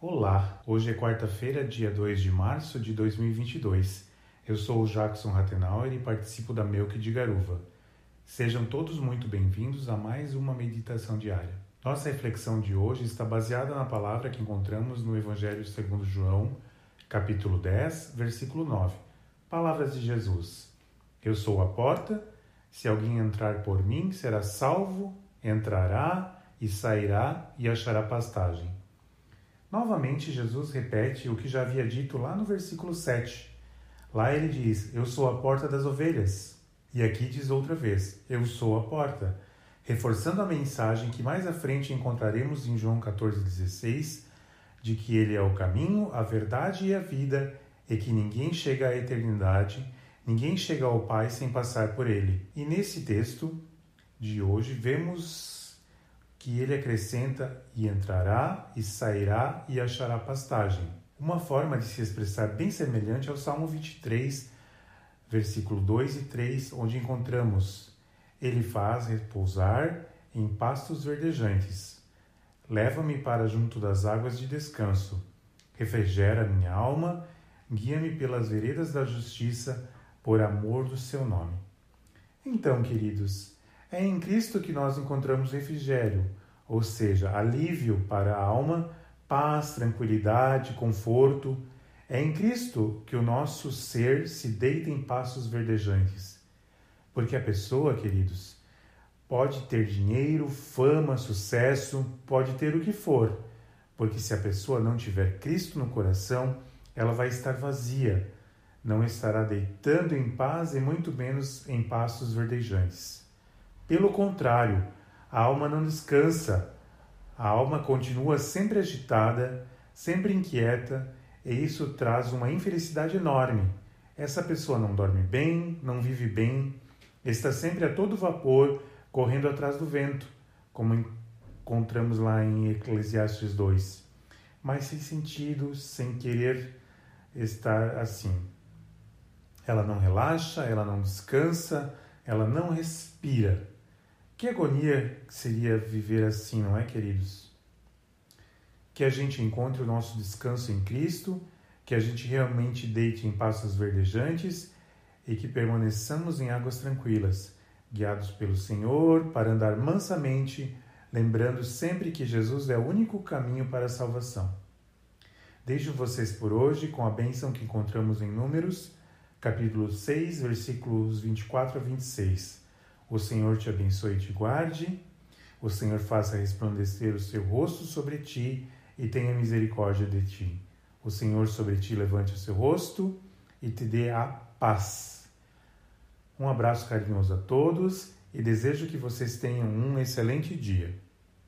Olá, hoje é quarta-feira, dia 2 de março de 2022. Eu sou o Jackson Rathenauer e participo da Melk de Garuva. Sejam todos muito bem-vindos a mais uma meditação diária. Nossa reflexão de hoje está baseada na palavra que encontramos no Evangelho segundo João, capítulo 10, versículo 9. Palavras de Jesus. Eu sou a porta, se alguém entrar por mim, será salvo, entrará e sairá e achará pastagem. Novamente, Jesus repete o que já havia dito lá no versículo 7. Lá ele diz: Eu sou a porta das ovelhas. E aqui diz outra vez: Eu sou a porta, reforçando a mensagem que mais à frente encontraremos em João 14,16, de que ele é o caminho, a verdade e a vida, e que ninguém chega à eternidade, ninguém chega ao Pai sem passar por ele. E nesse texto de hoje vemos que ele acrescenta e entrará e sairá e achará pastagem. Uma forma de se expressar bem semelhante ao Salmo 23, versículo 2 e 3, onde encontramos: Ele faz repousar em pastos verdejantes. Leva-me para junto das águas de descanso. Refrigera minha alma, guia-me pelas veredas da justiça, por amor do seu nome. Então, queridos, é em Cristo que nós encontramos refrigério, ou seja, alívio para a alma, paz, tranquilidade, conforto. É em Cristo que o nosso ser se deita em passos verdejantes. Porque a pessoa, queridos, pode ter dinheiro, fama, sucesso, pode ter o que for, porque se a pessoa não tiver Cristo no coração, ela vai estar vazia, não estará deitando em paz e muito menos em passos verdejantes. Pelo contrário, a alma não descansa. A alma continua sempre agitada, sempre inquieta, e isso traz uma infelicidade enorme. Essa pessoa não dorme bem, não vive bem, está sempre a todo vapor, correndo atrás do vento, como encontramos lá em Eclesiastes 2. Mas sem sentido, sem querer estar assim. Ela não relaxa, ela não descansa, ela não respira. Que agonia seria viver assim, não é, queridos? Que a gente encontre o nosso descanso em Cristo, que a gente realmente deite em passos verdejantes e que permaneçamos em águas tranquilas, guiados pelo Senhor para andar mansamente, lembrando sempre que Jesus é o único caminho para a salvação. Deixo vocês por hoje com a bênção que encontramos em Números, capítulo 6, versículos 24 a 26. O Senhor te abençoe e te guarde. O Senhor faça resplandecer o seu rosto sobre ti e tenha misericórdia de ti. O Senhor sobre ti levante o seu rosto e te dê a paz. Um abraço carinhoso a todos e desejo que vocês tenham um excelente dia.